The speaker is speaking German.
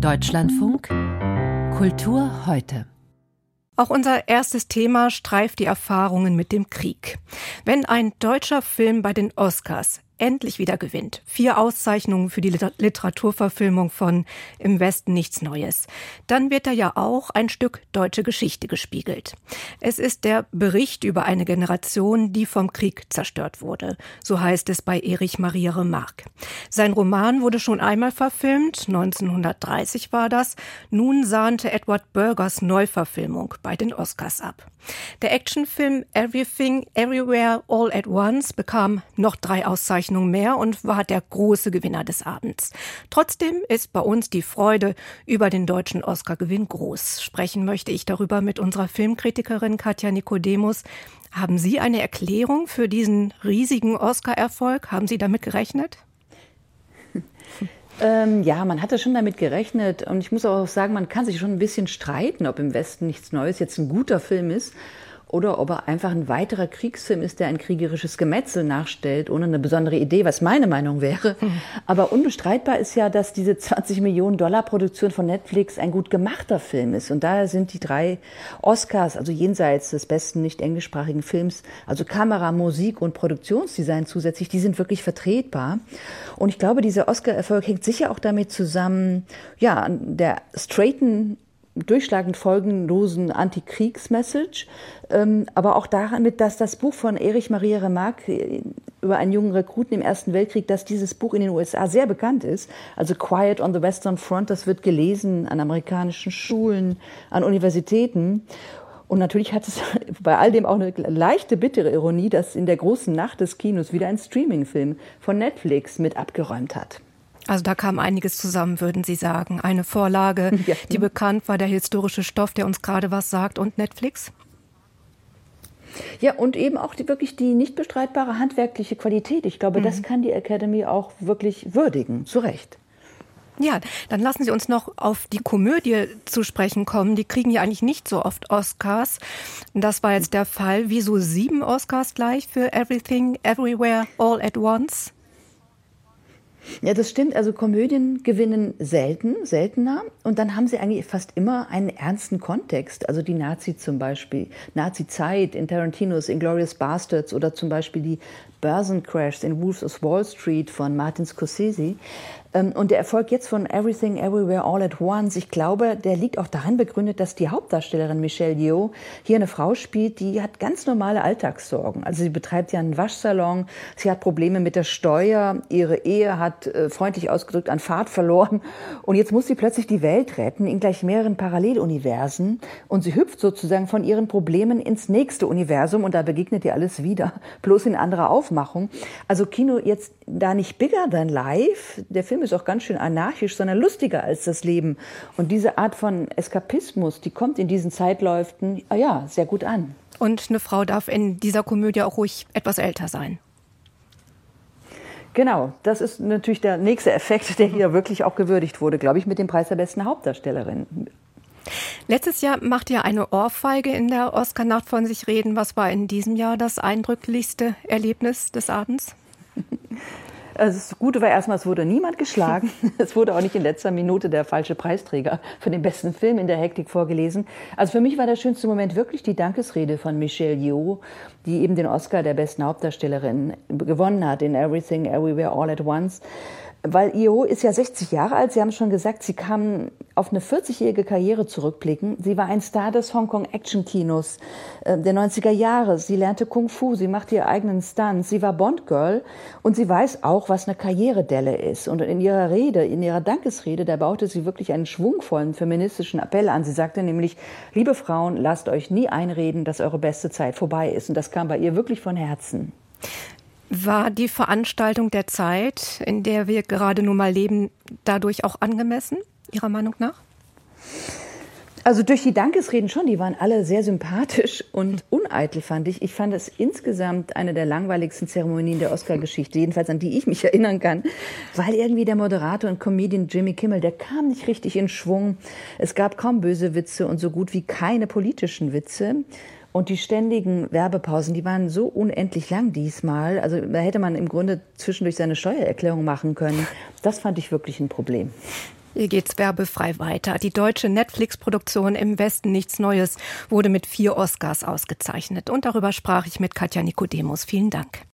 Deutschlandfunk Kultur heute. Auch unser erstes Thema streift die Erfahrungen mit dem Krieg. Wenn ein deutscher Film bei den Oscars endlich wieder gewinnt. Vier Auszeichnungen für die Literaturverfilmung von Im Westen nichts Neues. Dann wird da ja auch ein Stück deutsche Geschichte gespiegelt. Es ist der Bericht über eine Generation, die vom Krieg zerstört wurde. So heißt es bei Erich Maria Remarque. Sein Roman wurde schon einmal verfilmt, 1930 war das. Nun sahnte Edward Burgers Neuverfilmung bei den Oscars ab. Der Actionfilm Everything Everywhere All at Once bekam noch drei Auszeichnungen mehr und war der große Gewinner des Abends. Trotzdem ist bei uns die Freude über den deutschen Oscar-Gewinn groß. Sprechen möchte ich darüber mit unserer Filmkritikerin Katja Nikodemus. Haben Sie eine Erklärung für diesen riesigen Oscar-Erfolg? Haben Sie damit gerechnet? Ähm, ja, man hatte schon damit gerechnet. Und ich muss auch sagen, man kann sich schon ein bisschen streiten, ob im Westen nichts Neues jetzt ein guter Film ist oder ob er einfach ein weiterer Kriegsfilm ist, der ein kriegerisches Gemetzel nachstellt, ohne eine besondere Idee, was meine Meinung wäre. Mhm. Aber unbestreitbar ist ja, dass diese 20 Millionen Dollar Produktion von Netflix ein gut gemachter Film ist. Und daher sind die drei Oscars, also jenseits des besten nicht englischsprachigen Films, also Kamera, Musik und Produktionsdesign zusätzlich, die sind wirklich vertretbar. Und ich glaube, dieser Oscar-Erfolg hängt sicher auch damit zusammen, ja, der straighten durchschlagend folgenlosen Antikriegsmessage, ähm, aber auch damit, dass das Buch von Erich Maria Remarque äh, über einen jungen Rekruten im Ersten Weltkrieg, dass dieses Buch in den USA sehr bekannt ist. Also Quiet on the Western Front, das wird gelesen an amerikanischen Schulen, an Universitäten. Und natürlich hat es bei all dem auch eine leichte bittere Ironie, dass in der großen Nacht des Kinos wieder ein Streamingfilm von Netflix mit abgeräumt hat. Also da kam einiges zusammen, würden Sie sagen. Eine Vorlage, ja. die bekannt war, der historische Stoff, der uns gerade was sagt, und Netflix? Ja, und eben auch die, wirklich die nicht bestreitbare handwerkliche Qualität. Ich glaube, mhm. das kann die Academy auch wirklich würdigen, zu Recht. Ja, dann lassen Sie uns noch auf die Komödie zu sprechen kommen. Die kriegen ja eigentlich nicht so oft Oscars. Das war jetzt der Fall. Wieso sieben Oscars gleich für Everything, Everywhere, All at Once? Ja, das stimmt. Also Komödien gewinnen selten, seltener. Und dann haben sie eigentlich fast immer einen ernsten Kontext. Also die Nazi zum Beispiel, Nazi-Zeit in Tarantinos Inglourious Bastards oder zum Beispiel die Börsencrashs in Wolves of Wall Street von Martin Scorsese. Ähm, und der Erfolg jetzt von Everything Everywhere All at Once, ich glaube, der liegt auch daran begründet, dass die Hauptdarstellerin Michelle Yeoh hier eine Frau spielt, die hat ganz normale Alltagssorgen. Also sie betreibt ja einen Waschsalon, sie hat Probleme mit der Steuer, ihre Ehe hat äh, freundlich ausgedrückt an Fahrt verloren und jetzt muss sie plötzlich die Welt retten in gleich mehreren Paralleluniversen und sie hüpft sozusagen von ihren Problemen ins nächste Universum und da begegnet ihr alles wieder, bloß in anderer Aufmachung. Also Kino jetzt da nicht bigger than life, der Film Film ist auch ganz schön anarchisch, sondern lustiger als das Leben. Und diese Art von Eskapismus, die kommt in diesen Zeitläuften, ah ja, sehr gut an. Und eine Frau darf in dieser Komödie auch ruhig etwas älter sein. Genau, das ist natürlich der nächste Effekt, der hier wirklich auch gewürdigt wurde, glaube ich, mit dem Preis der besten Hauptdarstellerin. Letztes Jahr macht ja eine Ohrfeige in der Oscar-Nacht von sich reden. Was war in diesem Jahr das eindrücklichste Erlebnis des Abends? Also das Gute war erstmal, es wurde niemand geschlagen. Es wurde auch nicht in letzter Minute der falsche Preisträger für den besten Film in der Hektik vorgelesen. Also für mich war der schönste Moment wirklich die Dankesrede von Michelle Yeoh, die eben den Oscar der besten Hauptdarstellerin gewonnen hat in Everything, Everywhere, All at Once. Weil Io ist ja 60 Jahre alt. Sie haben schon gesagt, sie kann auf eine 40-jährige Karriere zurückblicken. Sie war ein Star des Hongkong-Action-Kinos äh, der 90er Jahre. Sie lernte Kung Fu, sie machte ihre eigenen Stunts. Sie war Bond-Girl und sie weiß auch, was eine Karrieredelle ist. Und in ihrer Rede, in ihrer Dankesrede, da baute sie wirklich einen schwungvollen feministischen Appell an. Sie sagte nämlich, liebe Frauen, lasst euch nie einreden, dass eure beste Zeit vorbei ist. Und das kam bei ihr wirklich von Herzen. War die Veranstaltung der Zeit, in der wir gerade nun mal leben, dadurch auch angemessen, Ihrer Meinung nach? Also durch die Dankesreden schon, die waren alle sehr sympathisch und uneitel, fand ich. Ich fand es insgesamt eine der langweiligsten Zeremonien der Oscar-Geschichte, jedenfalls an die ich mich erinnern kann, weil irgendwie der Moderator und Comedian Jimmy Kimmel, der kam nicht richtig in Schwung. Es gab kaum böse Witze und so gut wie keine politischen Witze. Und die ständigen Werbepausen, die waren so unendlich lang diesmal. Also da hätte man im Grunde zwischendurch seine Steuererklärung machen können. Das fand ich wirklich ein Problem. Hier geht's werbefrei weiter. Die deutsche Netflix-Produktion Im Westen nichts Neues wurde mit vier Oscars ausgezeichnet. Und darüber sprach ich mit Katja Nikodemus. Vielen Dank.